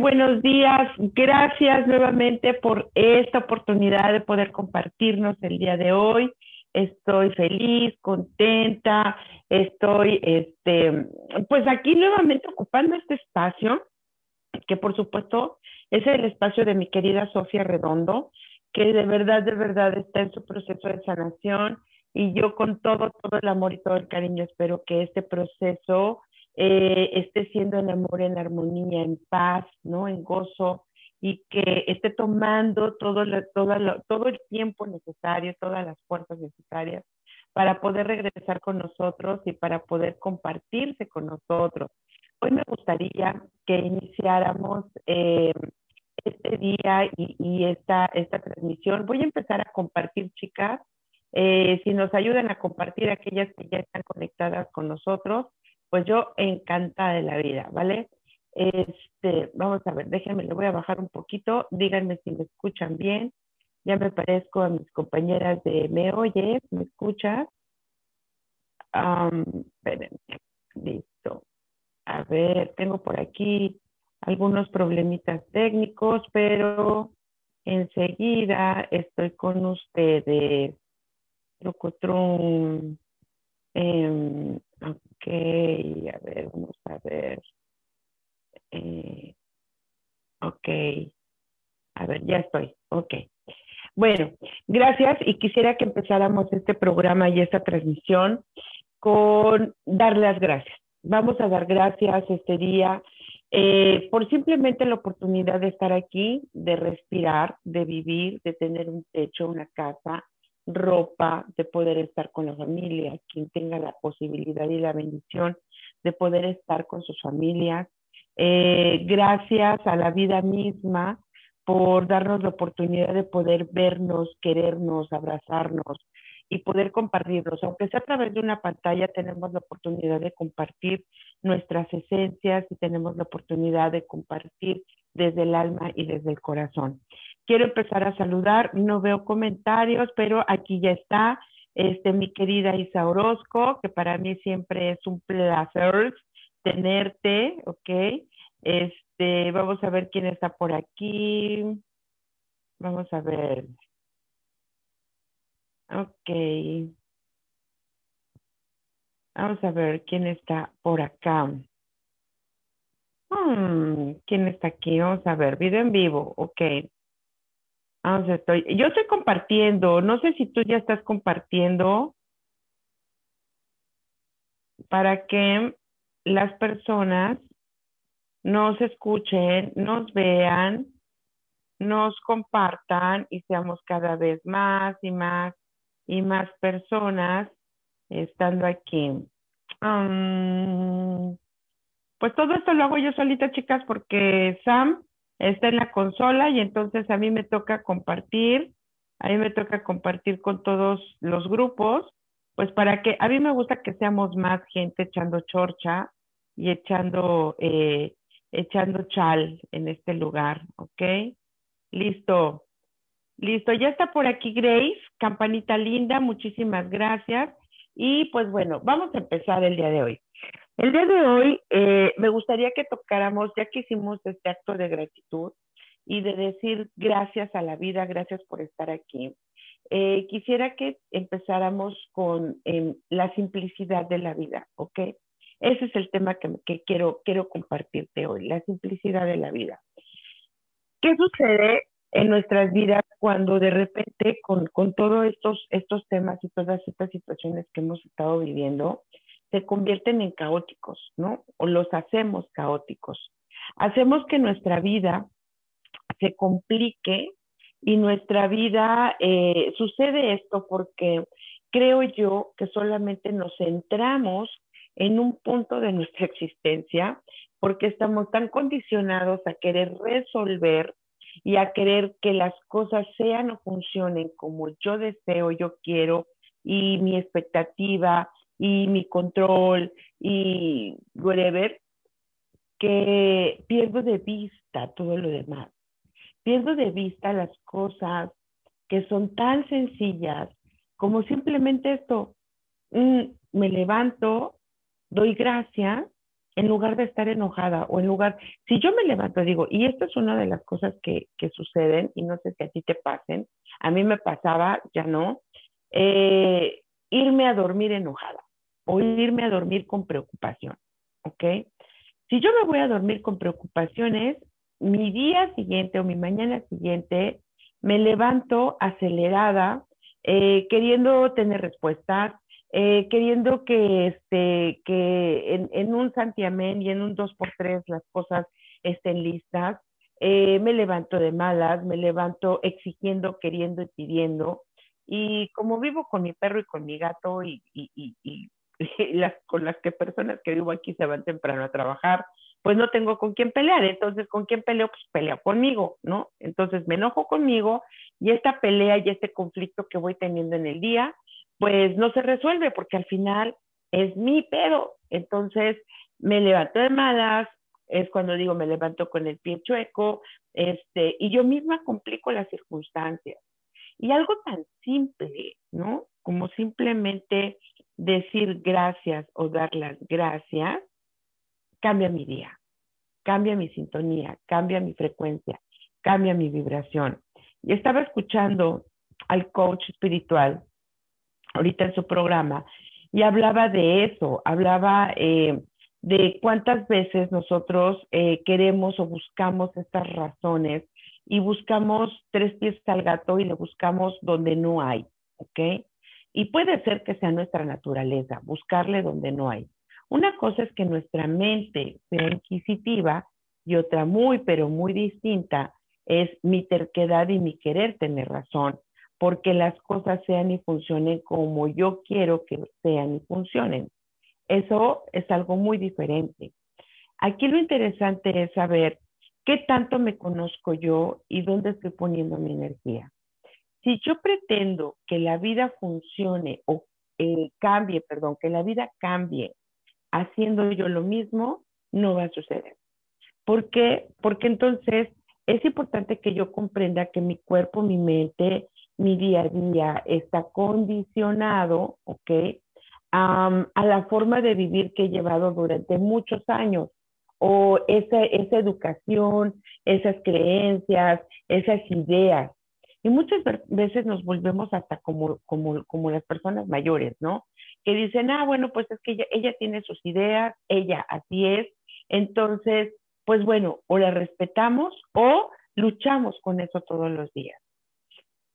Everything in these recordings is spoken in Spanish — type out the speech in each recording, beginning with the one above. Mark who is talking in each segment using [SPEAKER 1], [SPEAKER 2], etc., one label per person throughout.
[SPEAKER 1] Buenos días. Gracias nuevamente por esta oportunidad de poder compartirnos el día de hoy. Estoy feliz, contenta, estoy, este, pues aquí nuevamente ocupando este espacio, que por supuesto es el espacio de mi querida Sofía Redondo, que de verdad, de verdad está en su proceso de sanación y yo con todo, todo el amor y todo el cariño espero que este proceso eh, esté siendo en amor, en armonía, en paz, ¿no? En gozo y que esté tomando todo, todo, todo el tiempo necesario, todas las fuerzas necesarias para poder regresar con nosotros y para poder compartirse con nosotros. Hoy me gustaría que iniciáramos eh, este día y, esta, esta transmisión. Voy a empezar a compartir, chicas, eh, si nos ayudan a compartir aquellas que ya están conectadas con nosotros, pues yo encantada de la vida, ¿vale? Este, vamos a ver, déjenme, le voy a bajar un poquito, díganme si me escuchan bien. Ya me parezco a mis compañeras de ¿Me oyes? ¿Me escuchas? Listo. A ver, tengo por aquí algunos problemitas técnicos, pero enseguida estoy con ustedes. Trucutrum. Eh, Ok, a ver, vamos a ver. Eh, ok, a ver, ya estoy. Ok. Bueno, gracias y quisiera que empezáramos este programa y esta transmisión con dar las gracias. Vamos a dar gracias este día eh, por simplemente la oportunidad de estar aquí, de respirar, de vivir, de tener un techo, una casa, ropa, de poder estar con la familia, quien tenga la posibilidad y la bendición de poder estar con sus familias. Eh, gracias a la vida misma por darnos la oportunidad de poder vernos, querernos, abrazarnos y poder compartirlos. Aunque sea a través de una pantalla, tenemos la oportunidad de compartir nuestras esencias y tenemos la oportunidad de compartir desde el alma y desde el corazón. Quiero empezar a saludar, no veo comentarios, pero aquí ya está este, mi querida Isa Orozco, que para mí siempre es un placer tenerte, ¿ok? Este, vamos a ver quién está por aquí. Vamos a ver. Ok. Vamos a ver quién está por acá. Hmm, ¿Quién está aquí? Vamos a ver, video en vivo, ok. Ah, estoy, yo estoy compartiendo, no sé si tú ya estás compartiendo para que las personas nos escuchen, nos vean, nos compartan y seamos cada vez más y más y más personas estando aquí. Pues todo esto lo hago yo solita, chicas, porque Sam está en la consola y entonces a mí me toca compartir, a mí me toca compartir con todos los grupos, pues para que a mí me gusta que seamos más gente echando chorcha y echando, eh, echando chal en este lugar, ¿ok? Listo. Listo, ya está por aquí Grace, campanita linda, muchísimas gracias. Y pues bueno, vamos a empezar el día de hoy. El día de hoy eh, me gustaría que tocáramos, ya que hicimos este acto de gratitud y de decir gracias a la vida, gracias por estar aquí, eh, quisiera que empezáramos con em, la simplicidad de la vida, ¿ok? Ese es el tema que, quiero, quiero compartirte hoy, la simplicidad de la vida. ¿Qué sucede en nuestras vidas cuando de repente con, con todos estos, estos temas y todas estas situaciones que hemos estado viviendo se convierten en caóticos, ¿no? O los hacemos caóticos. Hacemos que nuestra vida se complique y nuestra vida eh, sucede esto porque creo yo que solamente nos centramos en un punto de nuestra existencia porque estamos tan condicionados a querer resolver y a querer que las cosas sean o funcionen como yo deseo, yo quiero y mi expectativa y mi control y whatever, que pierdo de vista todo lo demás. Pierdo de vista las cosas que son tan sencillas como simplemente esto, mm, me levanto, doy gracias en lugar de estar enojada o en lugar, si yo me levanto, digo, y esto es una de las cosas que, que suceden, y no sé si a ti te pasen, a mí me pasaba, ya no, eh, irme a dormir enojada o irme a dormir con preocupación, ¿ok? Si yo me voy a dormir con preocupaciones, mi día siguiente o mi mañana siguiente me levanto acelerada, eh, queriendo tener respuestas, eh, queriendo que, este, que en, un santiamén y en un 2x3 las cosas estén listas. Eh, me levanto de malas, me levanto exigiendo, queriendo y pidiendo. Y como vivo con mi perro y con mi gato y con las que personas que vivo aquí se van temprano a trabajar, pues no tengo con quién pelear. Entonces, ¿con quién peleo? Pues pelea conmigo, ¿no? Entonces me enojo conmigo y esta pelea y este conflicto que voy teniendo en el día, pues no se resuelve porque al final es mi pedo. Entonces me levanto de malas, es cuando digo me levanto con el pie chueco, este, y yo misma complico las circunstancias. Y algo tan simple, ¿no? Como simplemente decir gracias o dar las gracias, cambia mi día, cambia mi sintonía, cambia mi frecuencia, cambia mi vibración. Y estaba escuchando al coach espiritual ahorita en su programa, y hablaba de eso, hablaba eh, de cuántas veces nosotros eh, queremos o buscamos estas razones y buscamos tres pies al gato y le buscamos donde no hay, ¿ok? Y puede ser que sea nuestra naturaleza, buscarle donde no hay. Una cosa es que nuestra mente sea inquisitiva y otra muy, pero muy distinta es mi terquedad y mi querer tener razón porque las cosas sean y funcionen como yo quiero que sean y funcionen. Eso es algo muy diferente. Aquí lo interesante es saber qué tanto me conozco yo y dónde estoy poniendo mi energía. Si yo pretendo que la vida funcione o eh, cambie, perdón, que la vida cambie haciendo yo lo mismo, no va a suceder. ¿Por qué? Porque entonces es importante que yo comprenda que mi cuerpo, mi mente, mi día a día está condicionado, ¿ok? a la forma de vivir que he llevado durante muchos años o esa, esa educación, esas creencias, esas ideas. Y muchas veces nos volvemos hasta como, como, como las personas mayores, ¿no? Que dicen, ah, bueno, pues es que ella, tiene sus ideas, ella así es. Entonces, pues bueno, o la respetamos o luchamos con eso todos los días.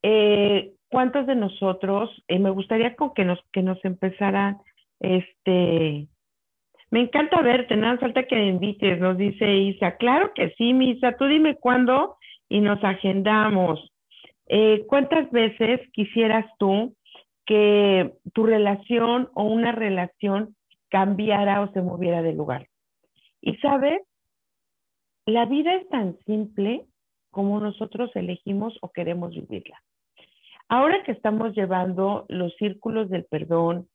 [SPEAKER 1] Eh, ¿Cuántos de nosotros, eh, me gustaría que nos, que nos empezaran, este, me encanta verte, nada falta que me invites, nos dice Isa. Claro que sí, Misa, tú dime cuándo y nos agendamos. Eh, ¿Cuántas veces quisieras tú que tu relación o una relación cambiara o se moviera de lugar? Y sabes, la vida es tan simple como nosotros elegimos o queremos vivirla. Ahora que estamos llevando los círculos del perdón,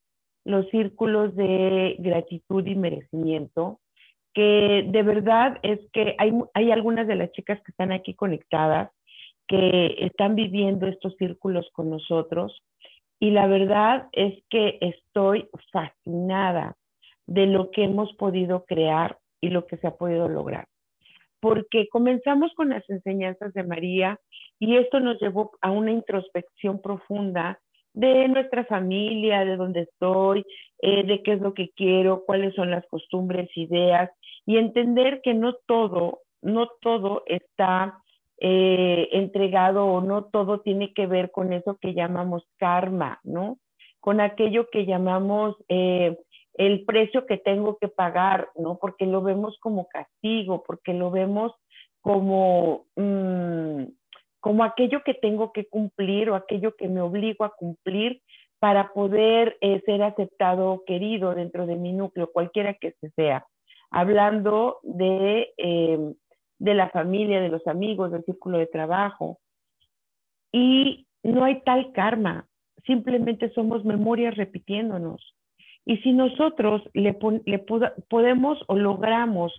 [SPEAKER 1] los círculos de gratitud y merecimiento, que de verdad es que hay, hay algunas de las chicas que están aquí conectadas que están viviendo estos círculos con nosotros. Y la verdad es que estoy fascinada de lo que hemos podido crear y lo que se ha podido lograr. Porque comenzamos con las enseñanzas de María y esto nos llevó a una introspección profunda de nuestra familia, de dónde estoy, eh, de qué es lo que quiero, cuáles son las costumbres, ideas, y entender que no todo, no todo está eh, entregado o no, todo tiene que ver con eso que llamamos karma, ¿no? Con aquello que llamamos eh, el precio que tengo que pagar, ¿no? Porque lo vemos como castigo, porque lo vemos como, mm, como aquello que tengo que cumplir o aquello que me obligo a cumplir para poder eh, ser aceptado o querido dentro de mi núcleo, cualquiera que sea. Hablando de, de la familia, de los amigos, del círculo de trabajo. Y no hay tal karma, simplemente somos memorias repitiéndonos. Y si nosotros le, podemos o logramos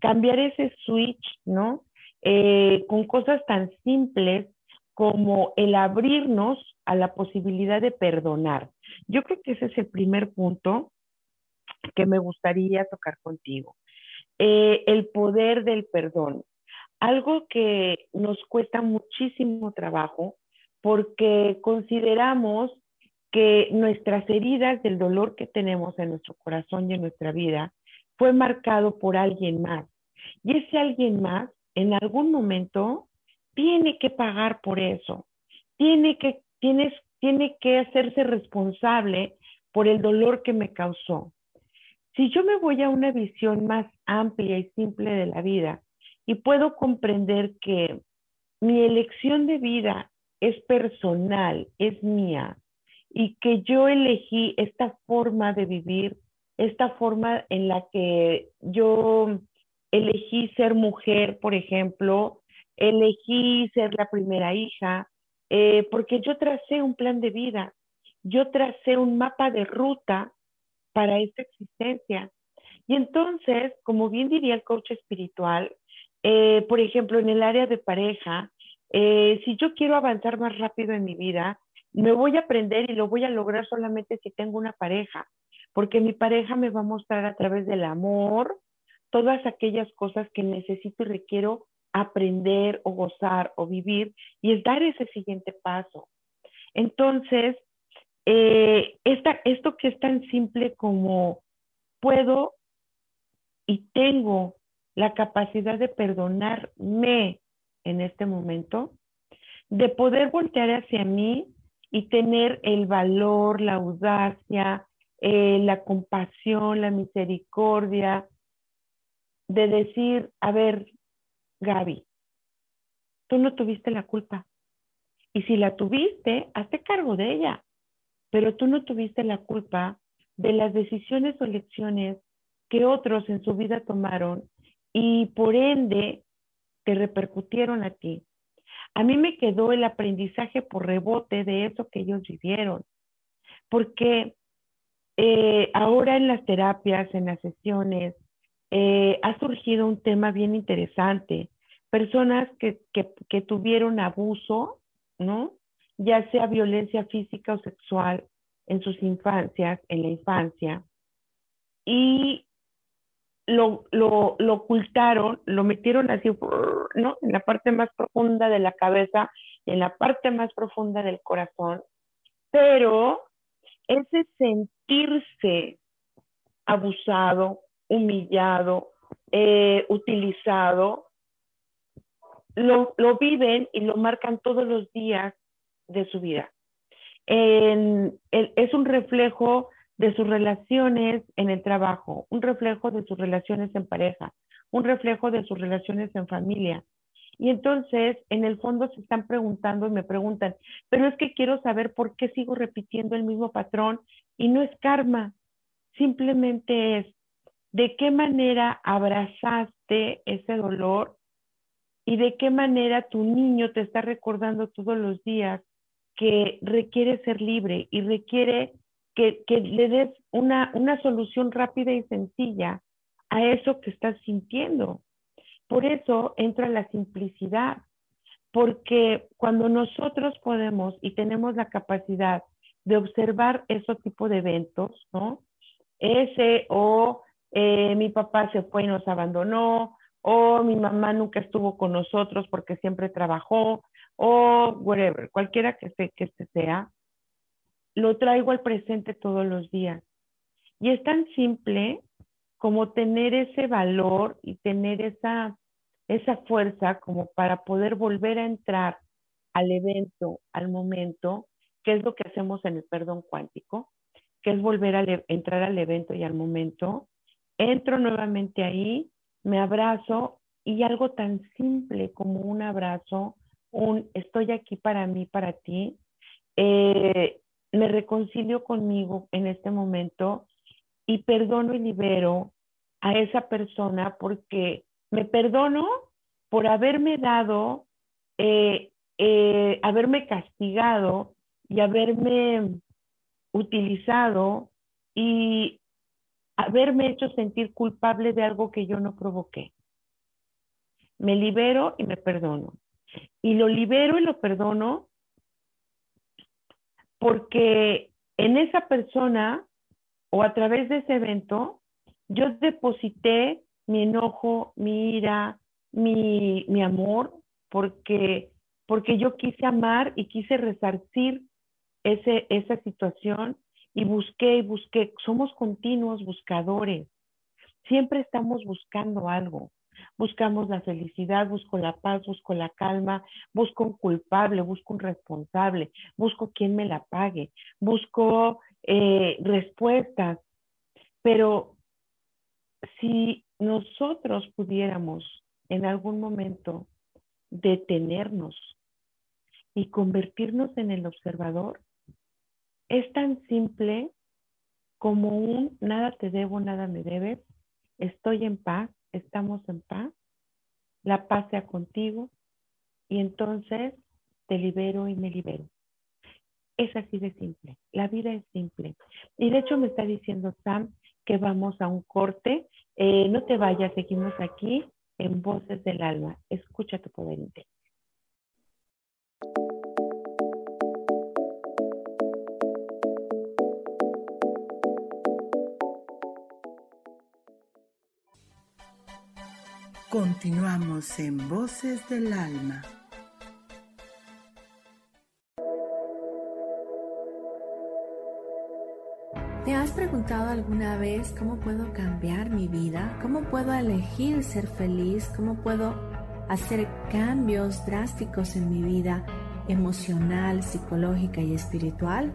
[SPEAKER 1] cambiar ese switch, ¿no? Eh, con cosas tan simples como el abrirnos a la posibilidad de perdonar. Yo creo que ese es el primer punto que me gustaría tocar contigo. Eh, el poder del perdón. Algo que nos cuesta muchísimo trabajo porque consideramos que nuestras heridas del dolor que tenemos en nuestro corazón y en nuestra vida fue marcado por alguien más. Y ese alguien más en algún momento tiene que pagar por eso, tiene que, tienes, tiene que hacerse responsable por el dolor que me causó. Si yo me voy a una visión más amplia y simple de la vida y puedo comprender que mi elección de vida es personal, es mía, y que yo elegí esta forma de vivir, esta forma en la que yo elegí ser mujer, por ejemplo, elegí ser la primera hija, eh, porque yo tracé un plan de vida, yo tracé un mapa de ruta para esta existencia. Y entonces, como bien diría el coach espiritual, eh, por ejemplo, en el área de pareja, eh, si yo quiero avanzar más rápido en mi vida, me voy a aprender y lo voy a lograr solamente si tengo una pareja, porque mi pareja me va a mostrar a través del amor todas aquellas cosas que necesito y requiero aprender o gozar o vivir y es dar ese siguiente paso. Entonces, eh, esto que es tan simple como puedo y tengo la capacidad de perdonarme en este momento, de poder voltear hacia mí y tener el valor, la audacia, eh, la compasión, la misericordia, de decir, a ver, Gaby, tú no tuviste la culpa. Y si la tuviste, hazte cargo de ella. Pero tú no tuviste la culpa de las decisiones o lecciones que otros en su vida tomaron y por ende te repercutieron a ti. A mí me quedó el aprendizaje por rebote de eso que ellos vivieron, porque eh, ahora en las terapias, en las sesiones, eh, ha surgido un tema bien interesante. Personas que, que, tuvieron abuso, ¿no? Ya sea violencia física o sexual en sus infancias, en la infancia, y lo, lo, lo, ocultaron, lo metieron así, ¿no? En la parte más profunda de la cabeza, en la parte más profunda del corazón, pero ese sentirse abusado, humillado, eh, utilizado, lo, viven y lo marcan todos los días de su vida. es un reflejo de sus relaciones en el trabajo, un reflejo de sus relaciones en pareja, un reflejo de sus relaciones en familia. Y entonces, en el fondo se están preguntando y me preguntan, pero es que quiero saber por qué sigo repitiendo el mismo patrón y no es karma, simplemente es de qué manera abrazaste ese dolor y de qué manera tu niño te está recordando todos los días que requiere ser libre y requiere que, le des una, una solución rápida y sencilla a eso que estás sintiendo. Por eso entra la simplicidad, porque cuando nosotros podemos y tenemos la capacidad de observar ese tipo de eventos, ¿no? Ese o eh, mi papá se fue y nos abandonó, o mi mamá nunca estuvo con nosotros porque siempre trabajó, o whatever, cualquiera que, que sea, lo traigo al presente todos los días. Y es tan simple como tener ese valor y tener esa esa fuerza como para poder volver a entrar al evento, al momento, que es lo que hacemos en el perdón cuántico, que es volver a entrar al evento y al momento. Entro nuevamente ahí, me abrazo y algo tan simple como un abrazo, un estoy aquí para mí, para ti, eh, me reconcilio conmigo en este momento y perdono y libero a esa persona porque me perdono por haberme dado, eh, eh, haberme castigado y haberme utilizado y haberme hecho sentir culpable de algo que yo no provoqué. Me libero y me perdono. Y lo libero y lo perdono porque en esa persona o a través de ese evento, yo deposité mi enojo, mi ira, mi, mi amor, porque, porque yo quise amar y quise resarcir ese, esa situación y busqué y busqué. Somos continuos buscadores. Siempre estamos buscando algo. Buscamos la felicidad, busco la paz, busco la calma, busco un culpable, busco un responsable, busco quien me la pague, busco eh, respuestas. Pero si nosotros pudiéramos en algún momento detenernos y convertirnos en el observador, es tan simple como un nada te debo, nada me debes, estoy en paz, estamos en paz, la paz sea contigo y entonces te libero y me libero. Es así de simple, la vida es simple. Y de hecho me está diciendo Sam que vamos a un corte. Eh, no te vayas, seguimos aquí en Voces del Alma. Escucha tu poder interior.
[SPEAKER 2] En Voces del Alma.
[SPEAKER 3] ¿Te has preguntado alguna vez cómo puedo cambiar mi vida? ¿Cómo puedo elegir ser feliz? ¿Cómo puedo hacer cambios drásticos en mi vida emocional, psicológica y espiritual?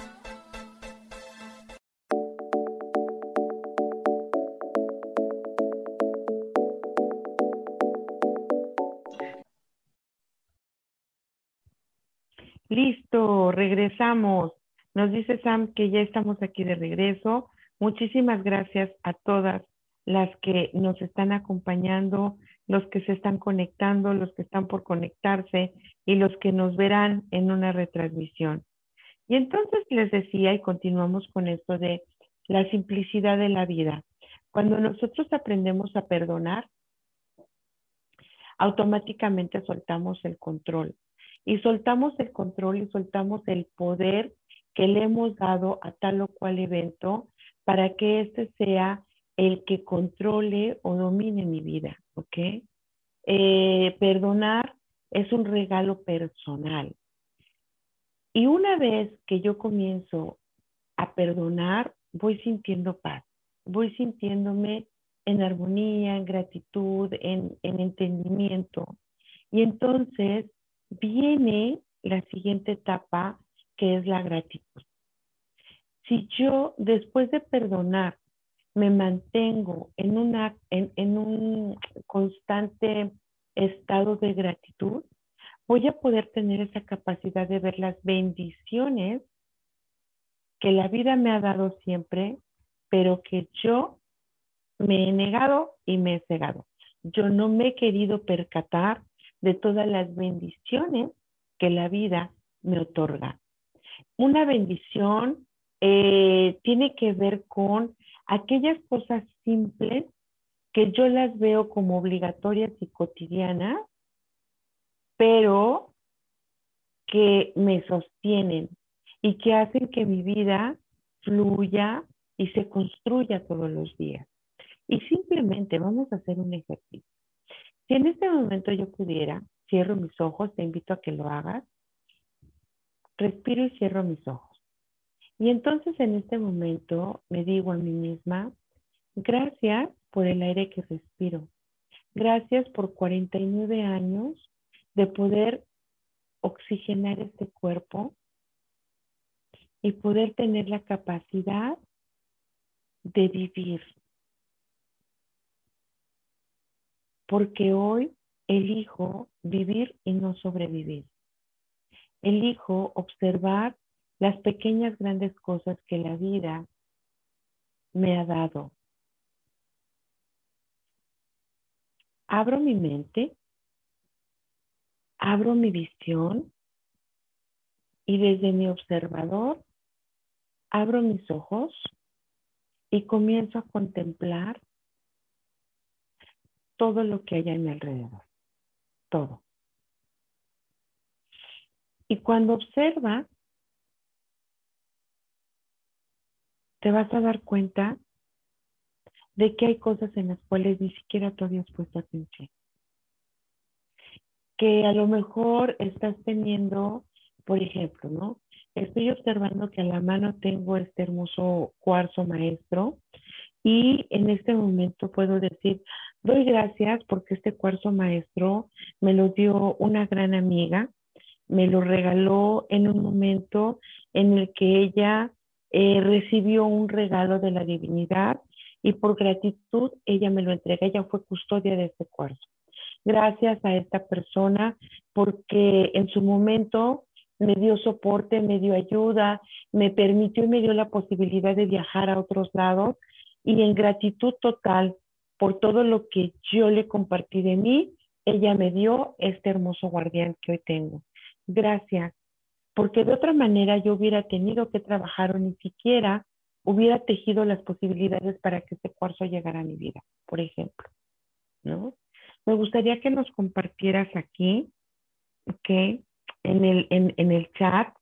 [SPEAKER 1] Regresamos. Nos dice Sam que ya estamos aquí de regreso. Muchísimas gracias a todas las que nos están acompañando, los que se están conectando, los que están por conectarse y los que nos verán en una retransmisión. Y entonces les decía, y continuamos con esto de la simplicidad de la vida. Cuando nosotros aprendemos a perdonar, automáticamente soltamos el control y soltamos el control y soltamos el poder que le hemos dado a tal o cual evento para que éste sea el que controle o domine mi vida, ¿ok? Eh, perdonar es un regalo personal. Y una vez que yo comienzo a perdonar, voy sintiendo paz, voy sintiéndome en armonía, en gratitud, en, en entendimiento. Y entonces viene la siguiente etapa, que es la gratitud. Si yo, después de perdonar, me mantengo en, una, en, un constante estado de gratitud, voy a poder tener esa capacidad de ver las bendiciones que la vida me ha dado siempre, pero que yo me he negado y me he cegado. Yo no me he querido percatar de todas las bendiciones que la vida me otorga. Una bendición eh, tiene que ver con aquellas cosas simples que yo las veo como obligatorias y cotidianas, pero que me sostienen y que hacen que mi vida fluya y se construya todos los días. Y simplemente vamos a hacer un ejercicio. Si en este momento yo pudiera, cierro mis ojos, te invito a que lo hagas, respiro y cierro mis ojos. Y entonces en este momento me digo a mí misma, gracias por el aire que respiro. Gracias por 49 años de poder oxigenar este cuerpo y poder tener la capacidad de vivir. Porque hoy elijo vivir y no sobrevivir. Elijo observar las pequeñas grandes cosas que la vida me ha dado. Abro mi mente, abro mi visión y desde mi observador abro mis ojos y comienzo a contemplar todo lo que hay a mi alrededor, todo. Y cuando observa, te vas a dar cuenta de que hay cosas en las cuales ni siquiera tú habías puesto atención. Que a lo mejor estás teniendo, por ejemplo, ¿no? Estoy observando que a la mano tengo este hermoso cuarzo maestro y en este momento puedo decir, doy gracias porque este cuarzo maestro me lo dio una gran amiga, me lo regaló en un momento en el que ella eh, recibió un regalo de la divinidad y por gratitud ella me lo entrega, ella fue custodia de este cuarzo. Gracias a esta persona porque en su momento me dio soporte, me dio ayuda, me permitió y me dio la posibilidad de viajar a otros lados y en gratitud total por todo lo que yo le compartí de mí, ella me dio este hermoso guardián que hoy tengo. Gracias, porque de otra manera yo hubiera tenido que trabajar o ni siquiera hubiera tejido las posibilidades para que este cuarzo llegara a mi vida, por ejemplo, ¿no? Me gustaría que nos compartieras aquí, ¿ok? En el, en, en el chat,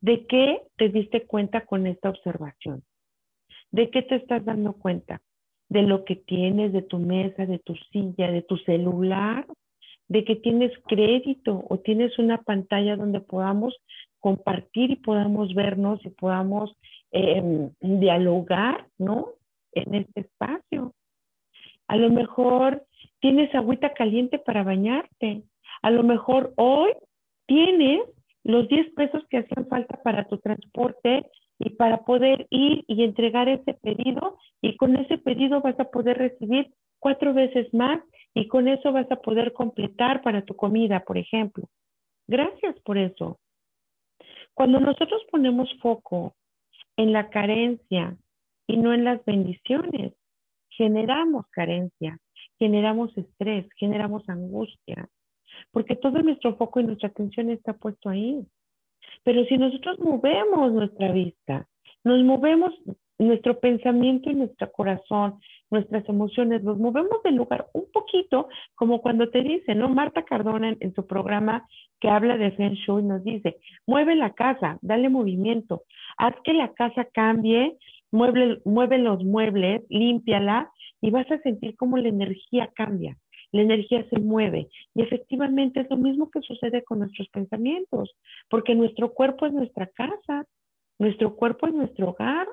[SPEAKER 1] de qué te diste cuenta con esta observación. ¿De qué te estás dando cuenta? De lo que tienes, de tu mesa, de tu silla, de tu celular, de que tienes crédito o tienes una pantalla donde podamos compartir y podamos vernos y podamos em, dialogar, ¿no? En este espacio. A lo mejor tienes agüita caliente para bañarte. A lo mejor hoy tienes los 10 pesos que hacían falta para tu transporte y para poder ir y entregar ese pedido y con ese pedido vas a poder recibir cuatro veces más y con eso vas a poder completar para tu comida, por ejemplo. Gracias por eso. Cuando nosotros ponemos foco en la carencia y no en las bendiciones, generamos carencia, generamos estrés, generamos angustia, porque todo nuestro foco y nuestra atención está puesto ahí. Pero si nosotros movemos nuestra vista, nos movemos nuestro pensamiento y nuestro corazón, nuestras emociones, nos movemos del lugar un poquito, como cuando te dice, ¿no? Marta Cardona en, su programa que habla de Feng Shui nos dice, mueve la casa, dale movimiento, haz que la casa cambie mueve, los muebles, límpiala y vas a sentir cómo la energía cambia. La energía se mueve y efectivamente es lo mismo que sucede con nuestros pensamientos, porque nuestro cuerpo es nuestra casa, nuestro cuerpo es nuestro hogar.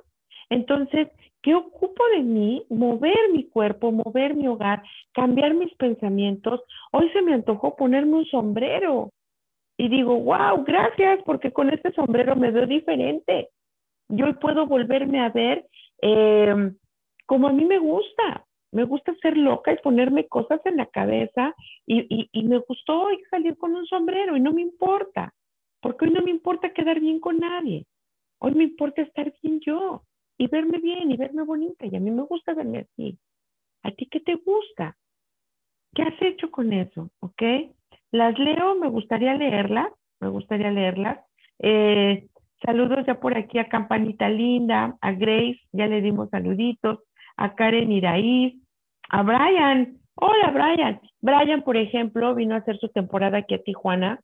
[SPEAKER 1] Entonces, ¿qué ocupo de mí? Mover mi cuerpo, mover mi hogar, cambiar mis pensamientos. Hoy se me antojó ponerme un sombrero y digo, wow, gracias, porque con este sombrero me veo diferente. Yo puedo volverme a ver eh, como a mí me gusta. Me gusta ser loca y ponerme cosas en la cabeza y, y, me gustó hoy salir con un sombrero y no me importa, porque hoy no me importa quedar bien con nadie. Hoy me importa estar bien yo y verme bien y verme bonita y a mí me gusta verme así. ¿A ti qué te gusta? ¿Qué has hecho con eso? ¿Ok? Las leo, me gustaría leerlas, me gustaría leerlas. Eh, saludos ya por aquí a Campanita Linda, a Grace, ya le dimos saluditos, a Karen Iraíz, a Brian. Hola, Brian. Brian, por ejemplo, vino a hacer su temporada aquí a Tijuana.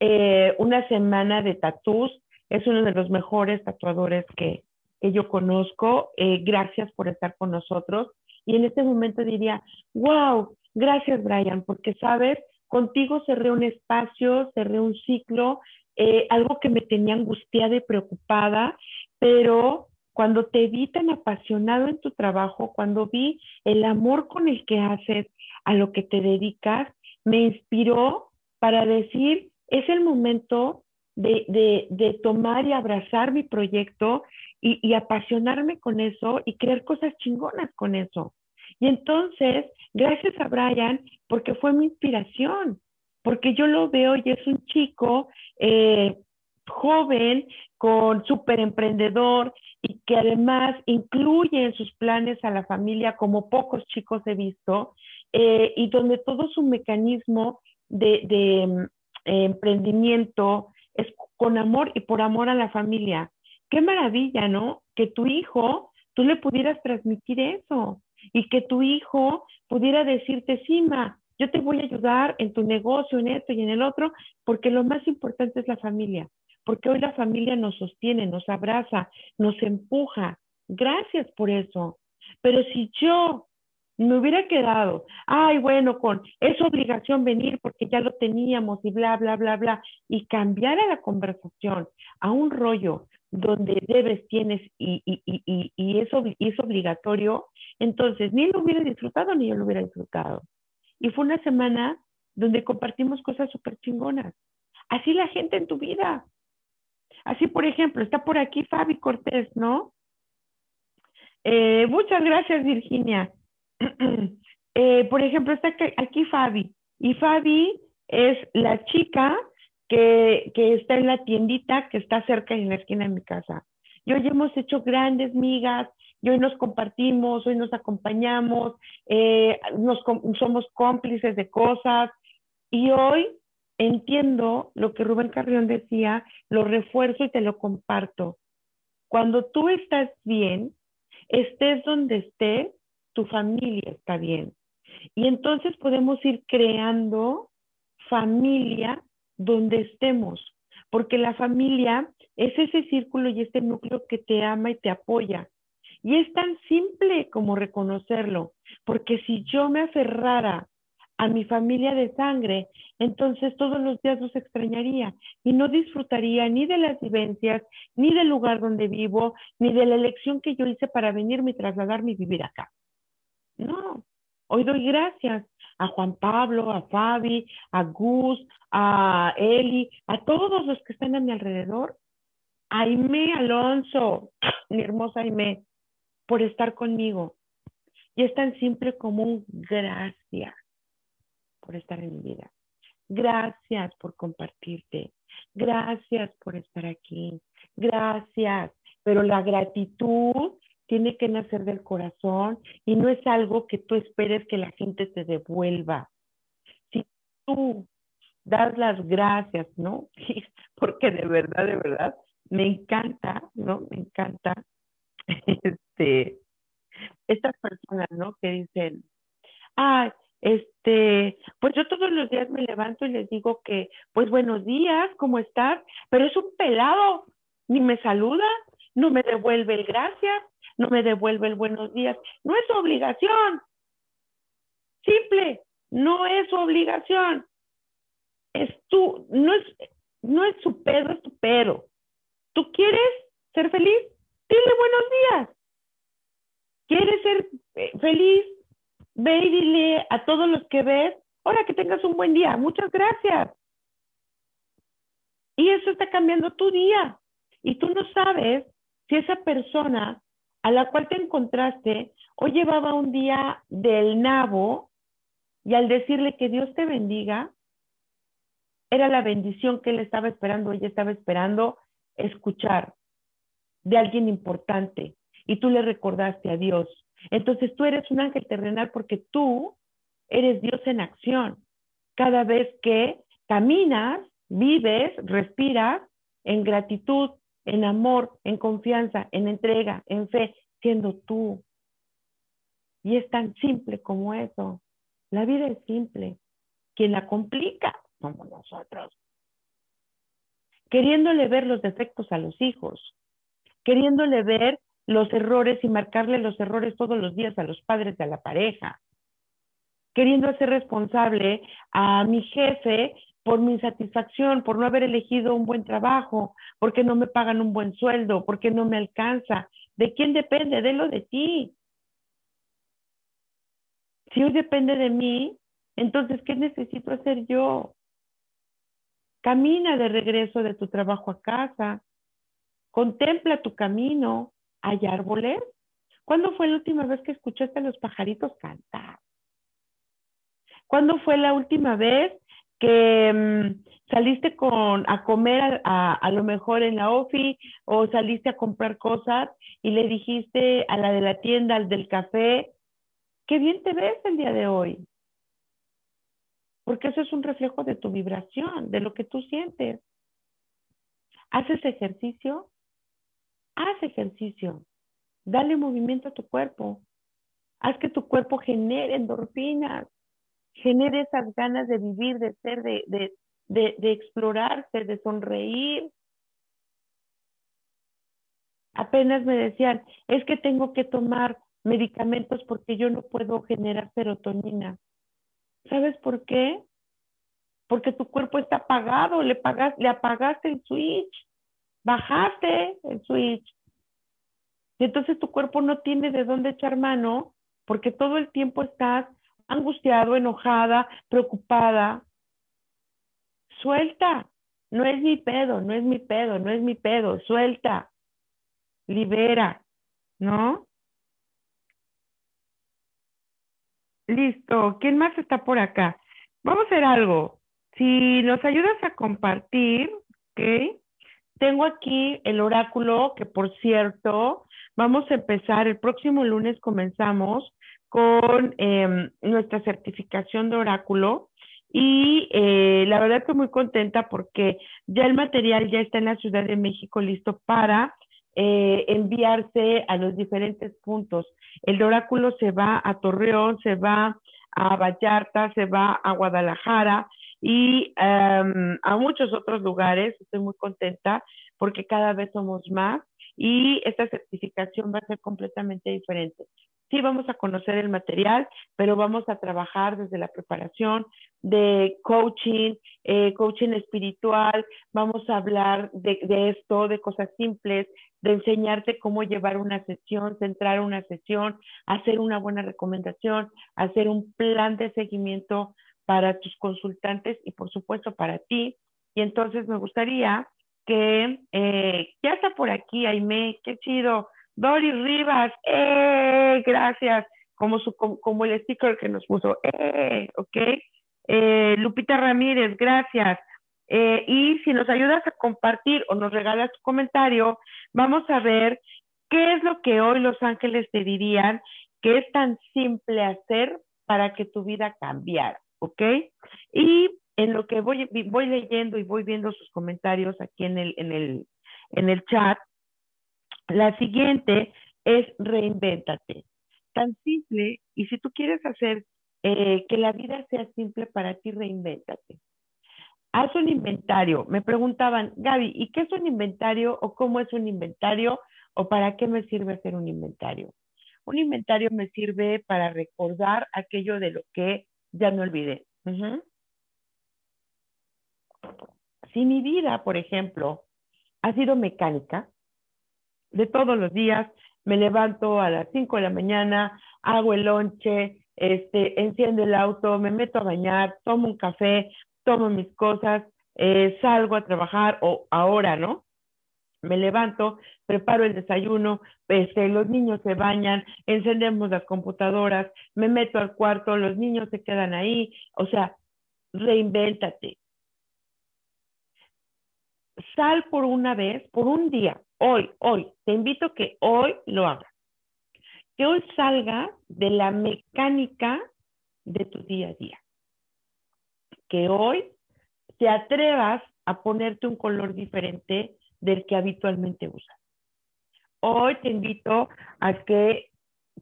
[SPEAKER 1] Eh, una semana de tatús. Es uno de los mejores tatuadores que, que yo conozco. Eh, gracias por estar con nosotros. Y en este momento diría, wow, gracias, Brian, porque sabes, contigo cerré un espacio, cerré un ciclo, eh, algo que me tenía angustiada y preocupada, pero cuando te vi tan apasionado en tu trabajo, cuando vi el amor con el que haces a lo que te dedicas, me inspiró para decir, es el momento de, tomar y abrazar mi proyecto y, y, apasionarme con eso y crear cosas chingonas con eso. Y entonces, gracias a Brian, porque fue mi inspiración, porque yo lo veo y es un chico eh, joven, con súper emprendedor y que además incluye en sus planes a la familia como pocos chicos he visto, eh, y donde todo su mecanismo de, mm, emprendimiento es con amor y por amor a la familia. Qué maravilla, ¿no? Que tu hijo, tú le pudieras transmitir eso y que tu hijo pudiera decirte, sí, ma, yo te voy a ayudar en tu negocio, en esto y en el otro, porque lo más importante es la familia porque hoy la familia nos sostiene, nos abraza, nos empuja. Gracias por eso. Pero si yo me hubiera quedado, ay, bueno, con es obligación venir porque ya lo teníamos y bla, bla, bla, bla, y cambiara la conversación a un rollo donde debes, tienes y, y, y, y, es, es obligatorio, entonces ni lo hubiera disfrutado ni yo lo hubiera disfrutado. Y fue una semana donde compartimos cosas súper chingonas. Así la gente en tu vida. Así, por ejemplo, está por aquí Fabi Cortés, ¿no? Eh, muchas gracias, Virginia. Eh, por ejemplo, está aquí Fabi. Y Fabi es la chica que, está en la tiendita que está cerca en la esquina de mi casa. Y hoy hemos hecho grandes migas, y hoy nos compartimos, hoy nos acompañamos, eh, nos, somos cómplices de cosas. Y hoy entiendo lo que Rubén Carrión decía, lo refuerzo y te lo comparto. Cuando tú estás bien, estés donde estés, tu familia está bien. Y entonces podemos ir creando familia donde estemos, porque la familia es ese círculo y este núcleo que te ama y te apoya. Y es tan simple como reconocerlo, porque si yo me aferrara a mi familia de sangre, entonces todos los días los extrañaría y no disfrutaría ni de las vivencias, ni del lugar donde vivo, ni de la elección que yo hice para venirme y trasladarme y vivir acá. No, hoy doy gracias a Juan Pablo, a Fabi, a Gus, a Eli, a todos los que están a mi alrededor, a Aime Alonso, mi hermosa Aime, por estar conmigo. Y es tan simple como un gracias por estar en mi vida. Gracias por compartirte. Gracias por estar aquí. Gracias. Pero la gratitud tiene que nacer del corazón y no es algo que tú esperes que la gente te devuelva. Si tú das las gracias, ¿no? Porque de verdad, de verdad, me encanta, ¿no? Me encanta este, estas personas, ¿no? Que dicen, ah, este, pues yo todos los días me levanto y les digo que, pues buenos días, ¿cómo estás? Pero es un pelado, ni me saluda, no me devuelve el gracias, no me devuelve el buenos días. No es su obligación. Simple, no es su obligación. Es tú, no es, no es su pedo, es tu pedo. ¿Tú quieres ser feliz? Dile buenos días. ¿Quieres ser eh, feliz? Ve y dile a todos los que ves, hola, que tengas un buen día, muchas gracias. Y eso está cambiando tu día. Y tú no sabes si esa persona a la cual te encontraste hoy llevaba un día del nabo y al decirle que Dios te bendiga, era la bendición que él estaba esperando, ella estaba esperando escuchar de alguien importante y tú le recordaste a Dios. Entonces tú eres un ángel terrenal porque tú eres Dios en acción. Cada vez que caminas, vives, respiras en gratitud, en amor, en confianza, en entrega, en fe, siendo tú. Y es tan simple como eso. La vida es simple. Quien la complica somos nosotros. Queriéndole ver los defectos a los hijos, queriéndole ver los errores y marcarle los errores todos los días a los padres de la pareja, queriendo hacer responsable a mi jefe por mi insatisfacción, por no haber elegido un buen trabajo, porque no me pagan un buen sueldo, porque no me alcanza. ¿De quién depende? De lo de ti. Si hoy depende de mí, entonces, ¿qué necesito hacer yo? Camina de regreso de tu trabajo a casa. Contempla tu camino. ¿Hay árboles? ¿Cuándo fue la última vez que escuchaste a los pajaritos cantar? ¿Cuándo fue la última vez que mm, saliste con, a comer a, a, lo mejor en la OFI o saliste a comprar cosas y le dijiste a la de la tienda, al del café, qué bien te ves el día de hoy. Porque eso es un reflejo de tu vibración, de lo que tú sientes. ¿Haces ejercicio? Haz ejercicio. Dale movimiento a tu cuerpo. Haz que tu cuerpo genere endorfinas genere esas ganas de vivir, de ser, de, de, de, explorarse, de sonreír. Apenas me decían, es que tengo que tomar medicamentos porque yo no puedo generar serotonina. ¿Sabes por qué? Porque tu cuerpo está apagado, le, pagas, le apagaste el switch, bajaste el switch. Y entonces tu cuerpo no tiene de dónde echar mano porque todo el tiempo estás angustiado, enojada, preocupada. Suelta. No es mi pedo, no es mi pedo, no es mi pedo. Suelta. Libera. ¿No? Listo. ¿Quién más está por acá? Vamos a hacer algo. Si nos ayudas a compartir, ¿ok? Tengo aquí el oráculo, que por cierto, vamos a empezar, el próximo lunes comenzamos con em, nuestra certificación de oráculo y eh, la verdad estoy muy contenta porque ya el material ya está en la Ciudad de México listo para eh, enviarse a los diferentes puntos. El oráculo se va a Torreón, se va a Vallarta, se va a Guadalajara y em, a muchos otros lugares. Estoy muy contenta porque cada vez somos más y esta certificación va a ser completamente diferente. Sí vamos a conocer el material, pero vamos a trabajar desde la preparación de coaching, eh, coaching espiritual, vamos a hablar de, esto, de cosas simples, de enseñarte cómo llevar una sesión, centrar una sesión, hacer una buena recomendación, hacer un plan de seguimiento para tus consultantes y por supuesto para ti. Y entonces me gustaría que eh, ya está por aquí, Aime, qué chido. Doris Rivas, ¡eh! Gracias. Como, el sticker que nos puso, ¡eh! ¿Ok? Eh, Lupita Ramírez, gracias. Eh, y si nos ayudas a compartir o nos regalas tu comentario, vamos a ver qué es lo que hoy los ángeles te dirían que es tan simple hacer para que tu vida cambiara, ¿ok? Y en lo que voy, voy leyendo y voy viendo sus comentarios aquí en el, en el, en el chat, la siguiente es reinvéntate. Tan simple, y si tú quieres hacer eh, que la vida sea simple para ti, reinvéntate. Haz un inventario. Me preguntaban, Gaby, ¿y qué es un inventario o cómo es un inventario ¿O para qué me sirve hacer un inventario? Un inventario me sirve para recordar aquello de lo que ya me olvidé. Si mi vida, por ejemplo, ha sido mecánica, de todos los días, me levanto a las 5 de la mañana, hago el lonche, este, enciendo el auto, me meto a bañar, tomo un café, tomo mis cosas, eh, salgo a trabajar o ahora, ¿no? Me levanto, preparo el desayuno, este, los niños se bañan, encendemos las computadoras, me meto al cuarto, los niños se quedan ahí, o sea, reinvéntate. Sal por una vez, por un día, hoy, hoy, te invito a que hoy lo hagas. Que hoy salga de la mecánica de tu día a día. Que hoy te atrevas a ponerte un color diferente del que habitualmente usas. Hoy te invito a que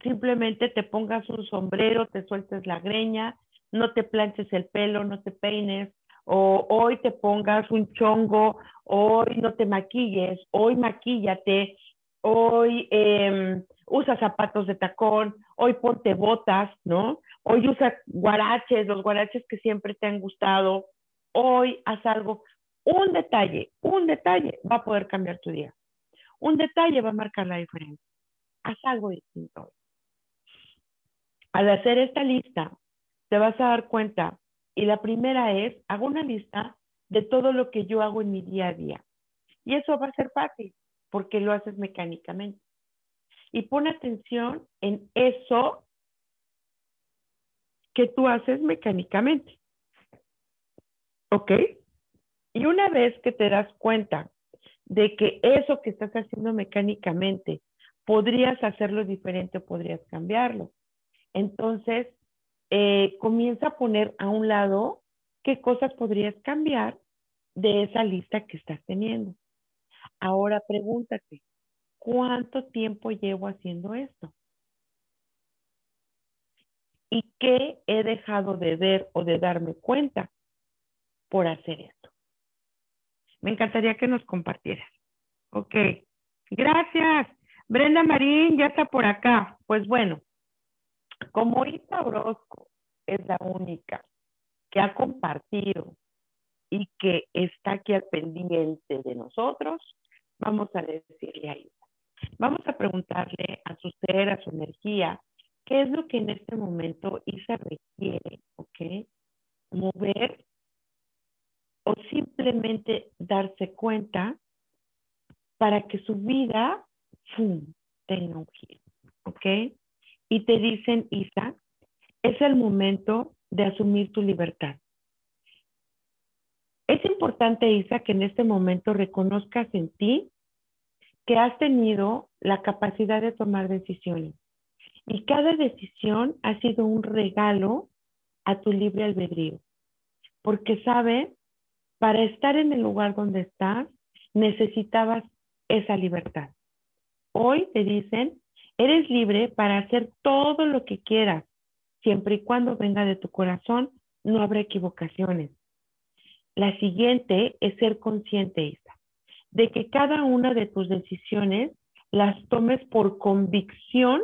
[SPEAKER 1] simplemente te pongas un sombrero, te sueltes la greña, no te planches el pelo, no te peines, o hoy te pongas un chongo, hoy no te maquilles, hoy maquíllate, hoy eh, usa zapatos de tacón, hoy ponte botas, ¿no? Hoy usa guaraches, los guaraches que siempre te han gustado, hoy haz algo. Un detalle, un detalle va a poder cambiar tu día. Un detalle va a marcar la diferencia. Haz algo distinto. Al hacer esta lista, te vas a dar cuenta y la primera es, hago una lista de todo lo que yo hago en mi día a día. Y eso va a ser fácil, porque lo haces mecánicamente. Y pon atención en eso que tú haces mecánicamente. ¿Ok? Y una vez que te das cuenta de que eso que estás haciendo mecánicamente podrías hacerlo diferente, podrías cambiarlo. Entonces, eh, comienza a poner a un lado qué cosas podrías cambiar de esa lista que estás teniendo. Ahora pregúntate, ¿cuánto tiempo llevo haciendo esto? ¿Y qué he dejado de ver o de darme cuenta por hacer esto? Me encantaría que nos compartieras. Ok, gracias. Brenda Marín ya está por acá. Pues bueno, como Isa Orozco es la única que ha compartido y que está aquí al pendiente de nosotros, vamos a decirle a Isa. Vamos a preguntarle a su ser, a su energía, qué es lo que en este momento Isa requiere, ¿ok? Mover o simplemente darse cuenta para que su vida tenga un giro, ¿ok? y te dicen, Isa, es el momento de asumir tu libertad. Es importante, Isa, que en este momento reconozcas en ti que has tenido la capacidad de tomar decisiones. Y cada decisión ha sido un regalo a tu libre albedrío. Porque sabes, para estar en el lugar donde estás, necesitabas esa libertad. Hoy te dicen Eres libre para hacer todo lo que quieras, siempre y cuando venga de tu corazón, no habrá equivocaciones. La siguiente es ser consciente, Isa, de que cada una de tus decisiones las tomes por convicción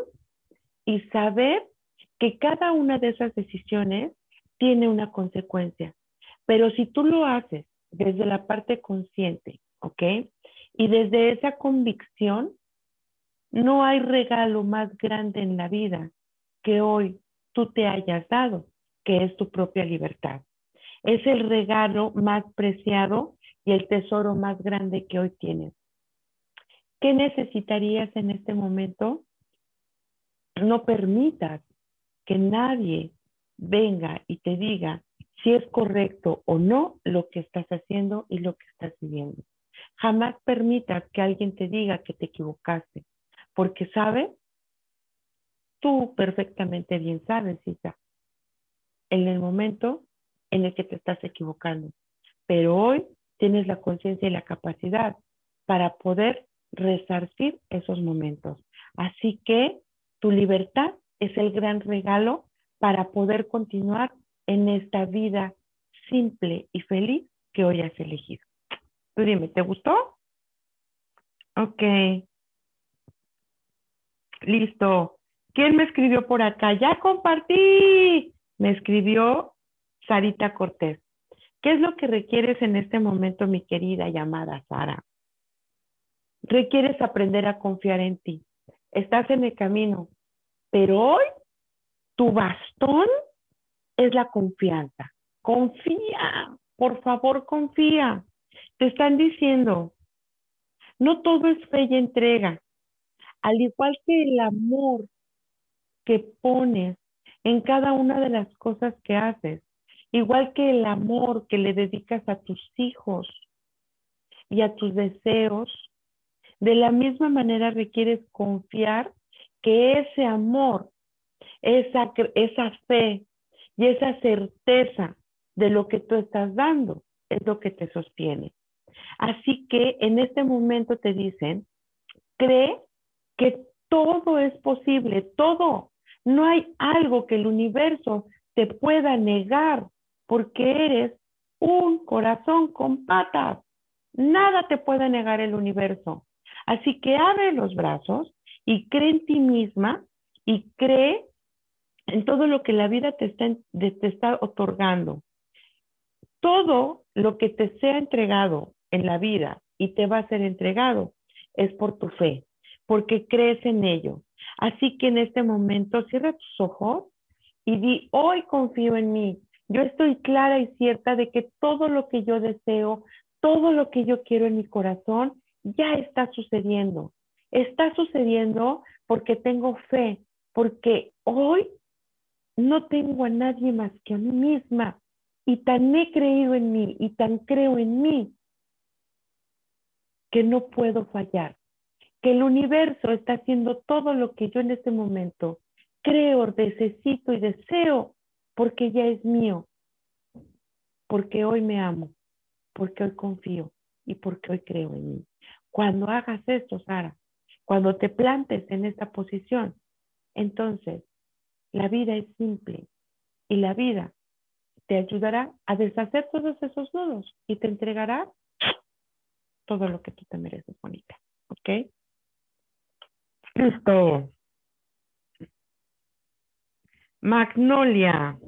[SPEAKER 1] y saber que cada una de esas decisiones tiene una consecuencia. Pero si tú lo haces desde la parte consciente, ¿ok? Y desde esa convicción, no hay regalo más grande en la vida que hoy tú te hayas dado, que es tu propia libertad. Es el regalo más preciado y el tesoro más grande que hoy tienes. ¿Qué necesitarías en este momento? No permitas que nadie venga y te diga si es correcto o no lo que estás haciendo y lo que estás viviendo. Jamás permitas que alguien te diga que te equivocaste porque sabe, tú perfectamente bien sabes, Cita, en el momento en el que te estás equivocando. Pero hoy tienes la conciencia y la capacidad para poder resarcir esos momentos. Así que tu libertad es el gran regalo para poder continuar en esta vida simple y feliz que hoy has elegido. Tú dime, ¿te gustó? Ok. Listo. ¿Quién me escribió por acá? Ya compartí. Me escribió Sarita Cortés. ¿Qué es lo que requieres en este momento, mi querida llamada Sara? Requieres aprender a confiar en ti. Estás en el camino, pero hoy tu bastón es la confianza. Confía, por favor, confía. Te están diciendo, no todo es fe y entrega. Al igual que el amor que pones en cada una de las cosas que haces, igual que el amor que le dedicas a tus hijos y a tus deseos, de la misma manera requieres confiar que ese amor, esa, esa fe y esa certeza de lo que tú estás dando es lo que te sostiene. Así que en este momento te dicen, cree que todo es posible, todo. No hay algo que el universo te pueda negar porque eres un corazón con patas. Nada te puede negar el universo. Así que abre los brazos y cree en ti misma y cree en todo lo que la vida te está, te está otorgando. Todo lo que te sea entregado en la vida y te va a ser entregado es por tu fe, porque crees en ello. Así que en este momento cierra tus ojos y di, hoy confío en mí. Yo estoy clara y cierta de que todo lo que yo deseo, todo lo que yo quiero en mi corazón, ya está sucediendo. Está sucediendo porque tengo fe, porque hoy no tengo a nadie más que a mí misma y tan he creído en mí y tan creo en mí que no puedo fallar, que el universo está haciendo todo lo que yo en este momento creo, necesito y deseo, porque ya es mío, porque hoy me amo, porque hoy confío y porque hoy creo en mí. Cuando hagas esto, Sara, cuando te plantes en esta posición, entonces la vida es simple y la vida te ayudará a deshacer todos esos nudos y te entregará todo lo que tú te mereces, bonita. ¿Ok? Listo. Magnolia.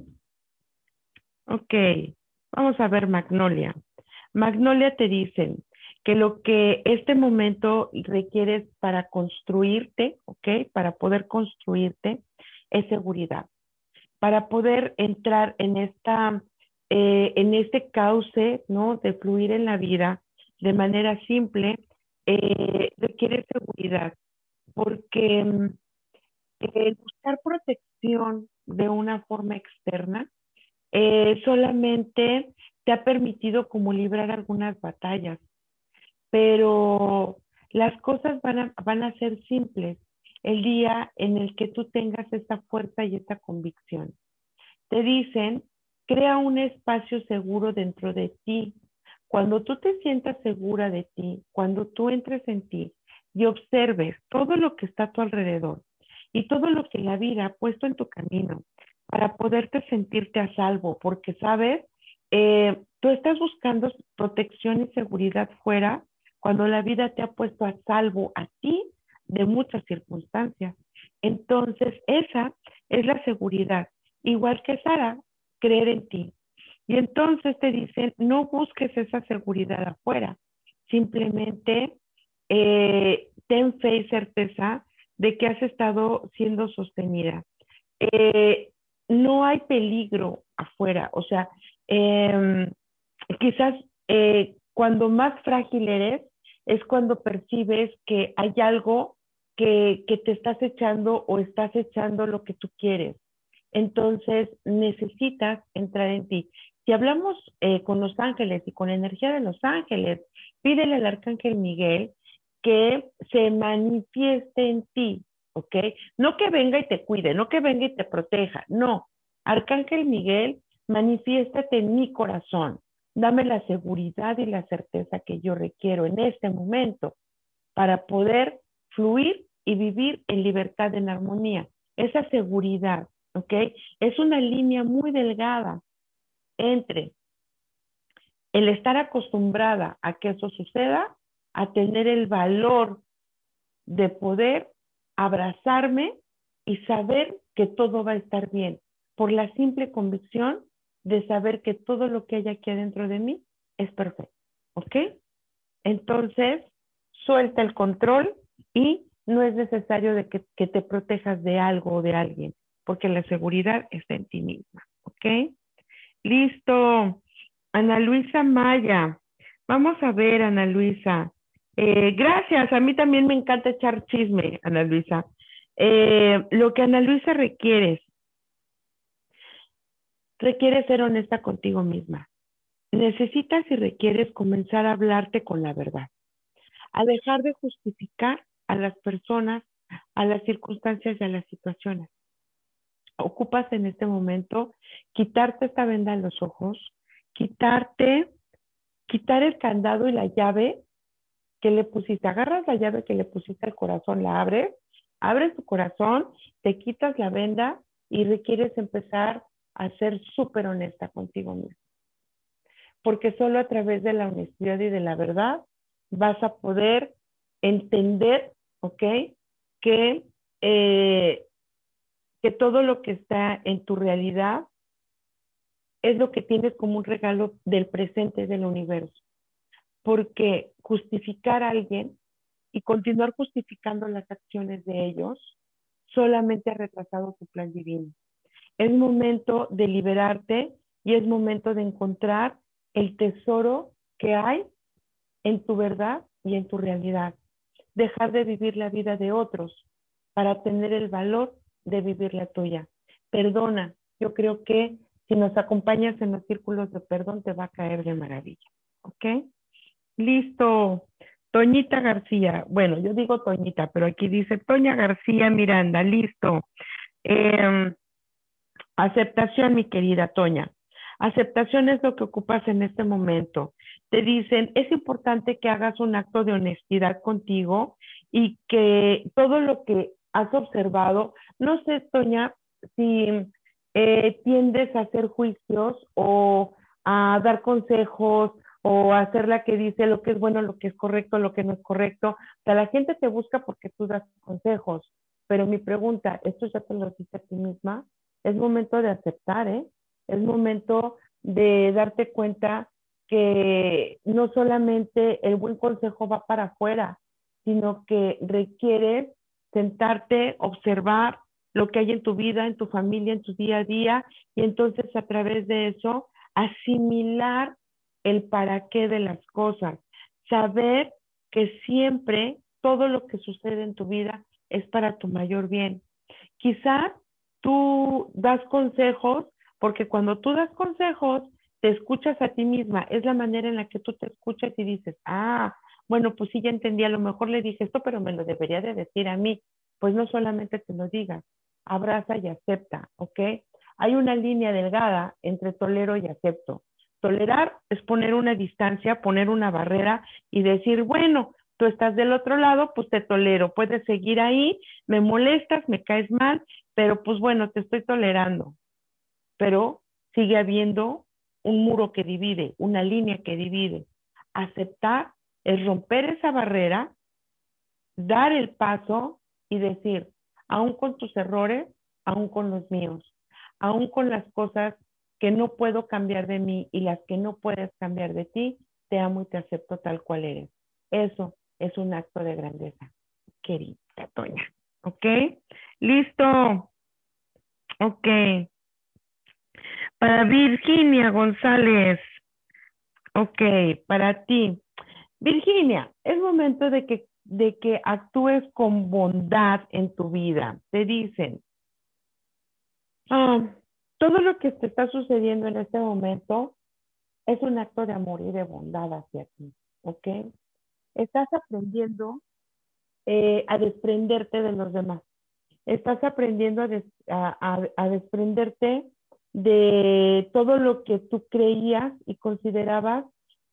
[SPEAKER 1] Ok, vamos a ver Magnolia. Magnolia te dicen que lo que este momento requieres para construirte, ok, para poder construirte es seguridad. Para poder entrar en esta, eh, en este cauce, ¿no? De fluir en la vida, de manera simple, eh, requiere seguridad, porque mm, buscar protección de una forma externa eh, solamente te ha permitido como librar algunas batallas, pero las cosas van a, van a ser simples el día en el que tú tengas esta fuerza y esta convicción. Te dicen, crea un espacio seguro dentro de ti, cuando tú te sientas segura de ti, cuando tú entres en ti y observes todo lo que está a tu alrededor y todo lo que la vida ha puesto en tu camino para poderte sentirte a salvo, porque sabes, eh, tú estás buscando protección y seguridad fuera cuando la vida te ha puesto a salvo a ti de muchas circunstancias. Entonces, esa es la seguridad. Igual que Sara, creer en ti, y entonces te dicen, no busques esa seguridad afuera, simplemente eh, ten fe y certeza de que has estado siendo sostenida. Eh, no hay peligro afuera, o sea, em, quizás eh, cuando más frágil eres es cuando percibes que hay algo que, te estás echando o estás echando lo que tú quieres. Entonces necesitas entrar en ti. Si hablamos eh, con los ángeles y con la energía de los ángeles, pídele al arcángel Miguel que se manifieste en ti, ¿ok? No que venga y te cuide, no que venga y te proteja, no. Arcángel Miguel, manifiéstate en mi corazón. Dame la seguridad y la certeza que yo requiero en este momento para poder fluir y vivir en libertad, en armonía. Esa seguridad, ¿ok? Es una línea muy delgada entre el estar acostumbrada a que eso suceda, a tener el valor de poder abrazarme y saber que todo va a estar bien, por la simple convicción de saber que todo lo que hay aquí adentro de mí es perfecto. ¿Ok? Entonces, suelta el control y no es necesario de que, te protejas de algo o de alguien, porque la seguridad está en ti misma. ¿Ok? Listo. Ana Luisa Maya. Vamos a ver, Ana Luisa. Eh, gracias, a mí también me encanta echar chisme, Ana Luisa. Eh, lo que Ana Luisa requiere, requiere ser honesta contigo misma. Necesitas y requieres comenzar a hablarte con la verdad, a dejar de justificar a las personas, a las circunstancias y a las situaciones. Ocupas en este momento quitarte esta venda en los ojos, quitarte, quitar el candado y la llave que le pusiste, agarras la llave que le pusiste al corazón, la abres, abres tu corazón, te quitas la venda y requieres empezar a ser súper honesta contigo mismo. Porque solo a través de la honestidad y de la verdad vas a poder entender, ¿ok? Que, eh, que todo lo que está en tu realidad es lo que tienes como un regalo del presente del universo porque justificar a alguien y continuar justificando las acciones de ellos solamente ha retrasado tu plan divino. Es momento de liberarte y es momento de encontrar el tesoro que hay en tu verdad y en tu realidad. Dejar de vivir la vida de otros para tener el valor de vivir la tuya. Perdona, yo creo que si nos acompañas en los círculos de perdón te va a caer de maravilla. ¿Ok? Listo. Toñita García. Bueno, yo digo Toñita, pero aquí dice Toña García Miranda. Listo. Em, aceptación, mi querida Toña. Aceptación es lo que ocupas en este momento. Te dicen, es importante que hagas un acto de honestidad contigo y que todo lo que has observado, no sé, Toña, si eh, tiendes a hacer juicios o a dar consejos o hacer la que dice lo que es bueno, lo que es correcto, lo que no es correcto. O sea, la gente te busca porque tú das consejos, pero mi pregunta, ¿esto ya te lo dice a ti misma? Es momento de aceptar, ¿eh? Es momento de darte cuenta que no solamente el buen consejo va para afuera, sino que requiere sentarte, observar lo que hay en tu vida, en tu familia, en tu día a día, y entonces a través de eso asimilar el para qué de las cosas, saber que siempre todo lo que sucede en tu vida es para tu mayor bien. Quizás tú das consejos porque cuando tú das consejos te escuchas a ti misma, es la manera en la que tú te escuchas y dices, ah, bueno, pues sí, ya entendí, a lo mejor le dije esto, pero me lo debería de decir a mí. Pues no solamente te lo digas, abraza y acepta, ¿ok? Hay una línea delgada entre tolero y acepto. Tolerar es poner una distancia, poner una barrera y decir, bueno, tú estás del otro lado, pues te tolero, puedes seguir ahí, me molestas, me caes mal, pero pues bueno, te estoy tolerando. Pero sigue habiendo un muro que divide, una línea que divide. Aceptar es romper esa barrera, dar el paso y decir, aún con tus errores, aún con los míos, aún con las cosas que no puedo cambiar de mí y las que no puedes cambiar de ti, te amo y te acepto tal cual eres. Eso es un acto de grandeza, querida Toña. ¿Ok? Listo. Ok. Para Virginia González. Ok, para ti. Virginia, es momento de que, de que actúes con bondad en tu vida. Te dicen, ah, todo lo que te está sucediendo en este momento es un acto de amor y de bondad hacia ti, ¿ok? Estás aprendiendo eh, a desprenderte de los demás. Estás aprendiendo a, desprenderte de todo lo que tú creías y considerabas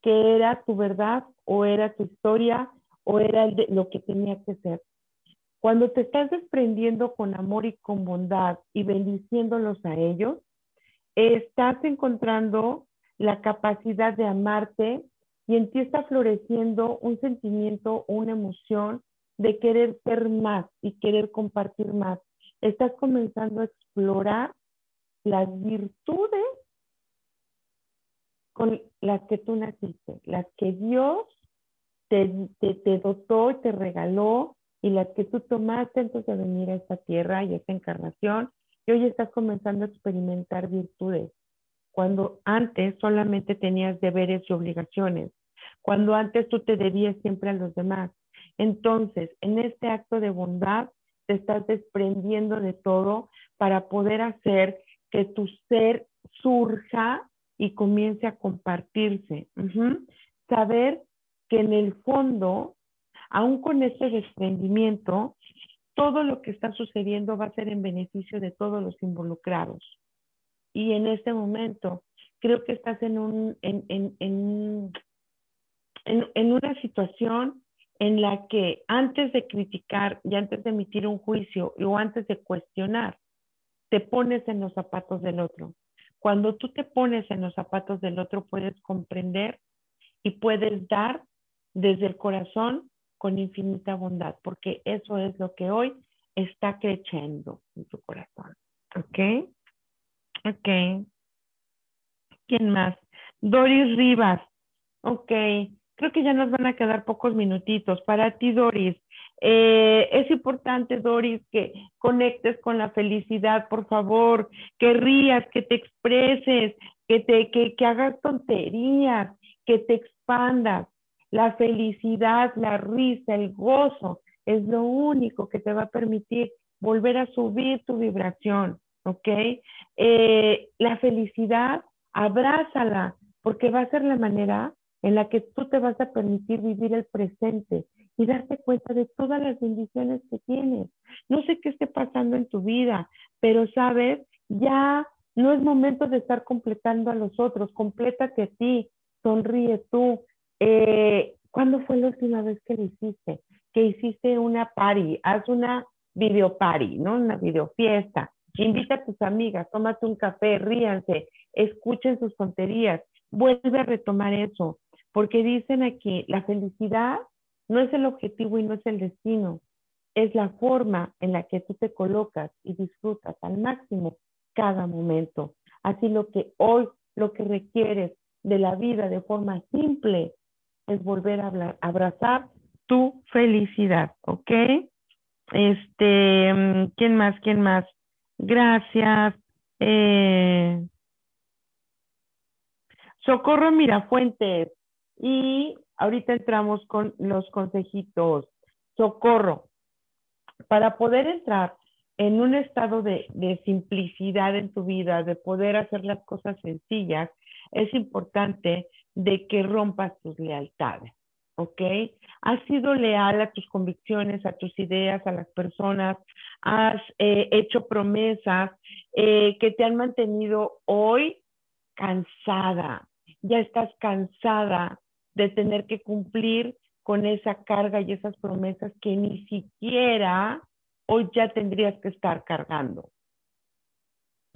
[SPEAKER 1] que era tu verdad o era tu historia o era lo que tenía que ser. Cuando te estás desprendiendo con amor y con bondad y bendiciéndolos a ellos, estás encontrando la capacidad de amarte y en ti está floreciendo un sentimiento una emoción de querer ser más y querer compartir más. Estás comenzando a explorar las virtudes con las que tú naciste, las que Dios te, te, dotó y te regaló y las que tú tomaste antes de venir a esta tierra y a esta encarnación, y hoy estás comenzando a experimentar virtudes, cuando antes solamente tenías deberes y obligaciones, cuando antes tú te debías siempre a los demás. Entonces, en este acto de bondad, te estás desprendiendo de todo para poder hacer que tu ser surja y comience a compartirse. Saber que en el fondo, aún con ese desprendimiento, todo lo que está sucediendo va a ser en beneficio de todos los involucrados. Y en este momento, creo que estás en, un, en, en, en, en una situación en la que antes de criticar y antes de emitir un juicio o antes de cuestionar, te pones en los zapatos del otro. Cuando tú te pones en los zapatos del otro, puedes comprender y puedes dar desde el corazón con infinita bondad, porque eso es lo que hoy está creciendo en tu corazón. ¿Ok? Ok. ¿Quién más? Doris Rivas. Ok. Creo que ya nos van a quedar pocos minutitos. Para ti, Doris, eh, es importante, Doris, que conectes con la felicidad, por favor, que rías, que te expreses, que, te, que, hagas tonterías, que te expandas. La felicidad, la risa, el gozo es lo único que te va a permitir volver a subir tu vibración, ¿ok? Eh, la felicidad, abrázala, porque va a ser la manera en la que tú te vas a permitir vivir el presente y darte cuenta de todas las bendiciones que tienes. No sé qué esté pasando en tu vida, pero sabes, ya no es momento de estar completando a los otros, complétate a ti, sonríe tú, eh, ¿Cuándo fue la última vez que lo hiciste? Que hiciste una party, haz una video party, ¿no? Una video fiesta. Invita a tus amigas, tómate un café, ríanse, escuchen sus tonterías. Vuelve a retomar eso, porque dicen aquí, la felicidad no es el objetivo y no es el destino, es la forma en la que tú te colocas y disfrutas al máximo cada momento. Así lo que hoy, lo que requieres de la vida de forma simple, es volver a abrazar tu felicidad, ¿ok? Este, ¿quién más? ¿Quién más? Gracias. Eh, Socorro Mirafuentes. Y ahorita entramos con los consejitos. Socorro. Para poder entrar en un estado de, simplicidad en tu vida, de poder hacer las cosas sencillas, es importante de que rompas tus lealtades, ¿ok? Has sido leal a tus convicciones, a tus ideas, a las personas, has eh, hecho promesas eh, que te han mantenido hoy cansada, ya estás cansada de tener que cumplir con esa carga y esas promesas que ni siquiera hoy ya tendrías que estar cargando.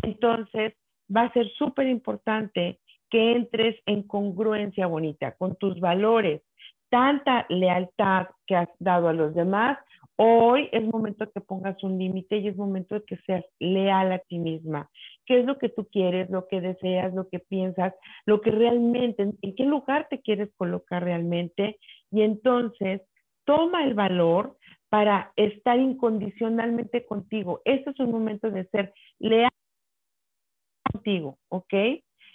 [SPEAKER 1] Entonces, va a ser súper importante que entres en congruencia bonita con tus valores, tanta lealtad que has dado a los demás. Hoy es momento que pongas un límite y es momento de que seas leal a ti misma. ¿Qué es lo que tú quieres, lo que deseas, lo que piensas, lo que realmente, en qué lugar te quieres colocar realmente? Y entonces toma el valor para estar incondicionalmente contigo. Este es un momento de ser leal contigo, ¿ok?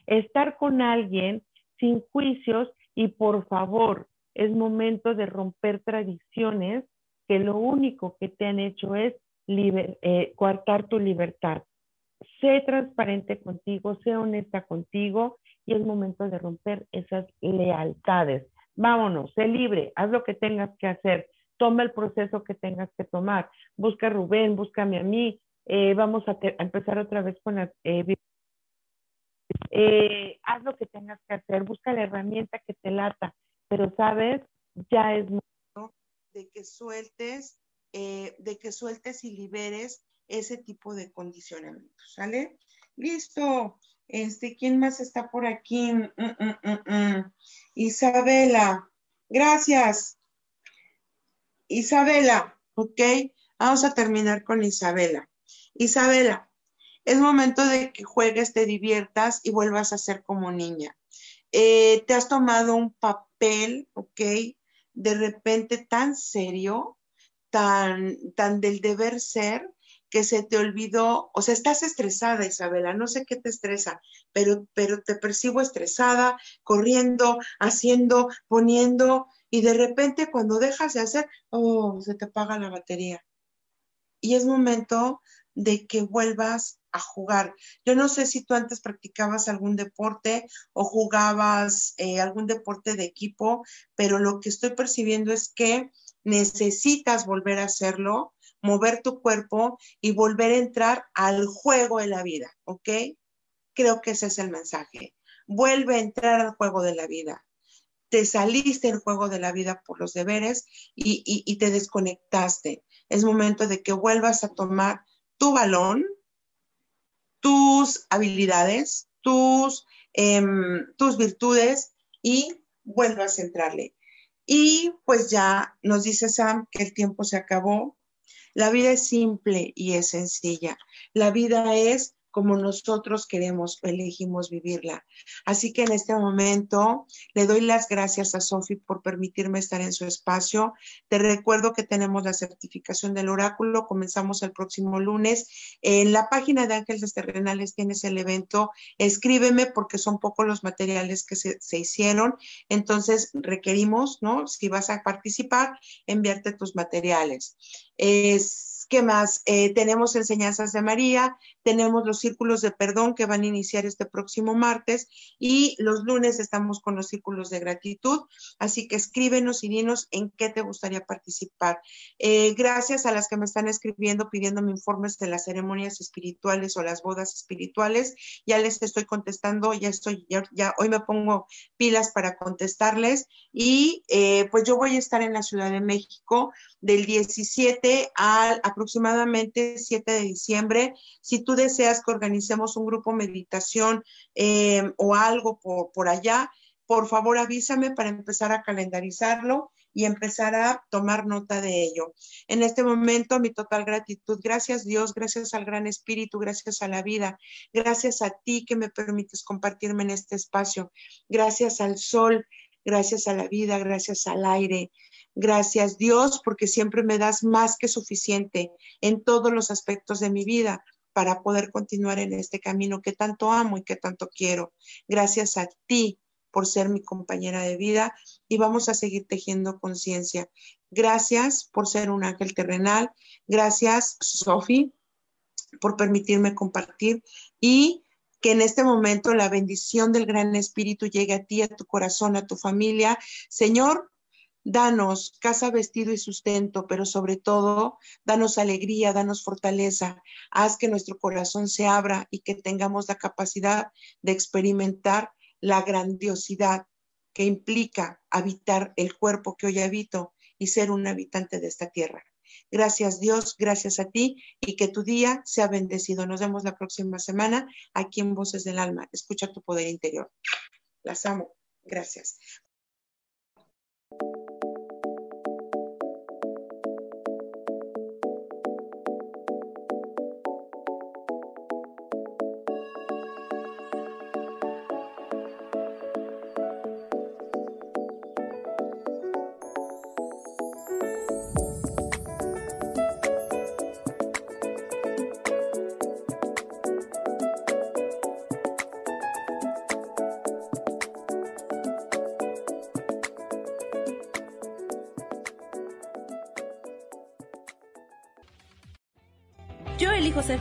[SPEAKER 1] estar con alguien sin juicios y por favor, es momento de romper tradiciones que lo único que te han hecho es eh, coartar tu libertad. Sé transparente contigo, sé honesta contigo y es momento de romper esas lealtades. Vámonos, sé libre, haz lo que tengas que hacer, toma el proceso que tengas que tomar. Busca a Rubén, búscame a mí, eh, vamos a, empezar otra vez con eh, eh, haz lo que tengas que hacer, busca la herramienta que te lata, pero sabes, ya es momento
[SPEAKER 4] de que sueltes, eh, de que sueltes y liberes ese tipo de condicionamientos, ¿sale? Listo. Este, ¿quién más está por aquí? Mm, mm, mm, Isabela, gracias. Isabela, ¿ok? Vamos a terminar con Isabela. Isabela, es momento de que juegues, te diviertas y vuelvas a ser como niña. Eh, te has tomado un papel, ¿ok? De repente tan serio, tan, tan del deber ser, que se te olvidó, o sea, estás estresada, Isabela, no sé qué te estresa, pero, pero te percibo estresada, corriendo, haciendo, poniendo, y de repente cuando dejas de hacer, oh, se te apaga la batería. Y es momento de que vuelvas a jugar. Yo no sé si tú antes practicabas algún deporte o jugabas eh, algún deporte de equipo, pero lo que estoy percibiendo es que necesitas volver a hacerlo, mover tu cuerpo y volver a entrar al juego de la vida, ¿ok? Creo que ese es el mensaje. Vuelve a entrar al juego de la vida. Te saliste del juego de la vida por los deberes y, y te desconectaste. Es momento de que vuelvas a tomar tu balón, tus habilidades, tus, em, tus virtudes y vuelvas a entrarle. Y pues ya nos dice Sam que el tiempo se acabó. La vida es simple y es sencilla. La vida es como nosotros queremos elegimos vivirla. Así que en este momento le doy las gracias a Sofi por permitirme estar en su espacio. Te recuerdo que tenemos la certificación del oráculo, comenzamos el próximo lunes. En la página de Ángeles Terrenales tienes el evento, escríbeme porque son pocos los materiales que se, se hicieron, entonces requerimos, ¿no? Si vas a participar, enviarte tus materiales. Es ¿Qué más? Eh, tenemos enseñanzas de María, tenemos los círculos de perdón que van a iniciar este próximo martes y los lunes estamos con los círculos de gratitud. Así que escríbenos y dinos en qué te gustaría participar. Eh, gracias a las que me están escribiendo pidiéndome informes de las ceremonias espirituales o las bodas espirituales. Ya les estoy contestando, ya estoy, ya, hoy me pongo pilas para contestarles y eh, pues yo voy a estar en la Ciudad de México del 17 al aproximadamente 7 de diciembre. Si tú deseas que organicemos un grupo meditación eh, o algo por, por allá, por favor avísame para empezar a calendarizarlo y empezar a tomar nota de ello. En este momento, mi total gratitud. Gracias Dios, gracias al Gran Espíritu, gracias a la vida, gracias a ti que me permites compartirme en este espacio, gracias al sol, gracias a la vida, gracias al aire, Gracias Dios porque siempre me das más que suficiente en todos los aspectos de mi vida para poder continuar en este camino que tanto amo y que tanto quiero. Gracias a ti por ser mi compañera de vida y vamos a seguir tejiendo conciencia. Gracias por ser un ángel terrenal. Gracias, Sofi, por permitirme compartir y que en este momento la bendición del Gran Espíritu llegue a ti, a tu corazón, a tu familia. Señor, Danos casa, vestido y sustento, pero sobre todo, danos alegría, danos fortaleza. Haz que nuestro corazón se abra y que tengamos la capacidad de experimentar la grandiosidad que implica habitar el cuerpo que hoy habito y ser un habitante de esta tierra. Gracias Dios, gracias a ti y que tu día sea bendecido. Nos vemos la próxima semana aquí en Voces del Alma. Escucha tu poder interior. Las amo. Gracias.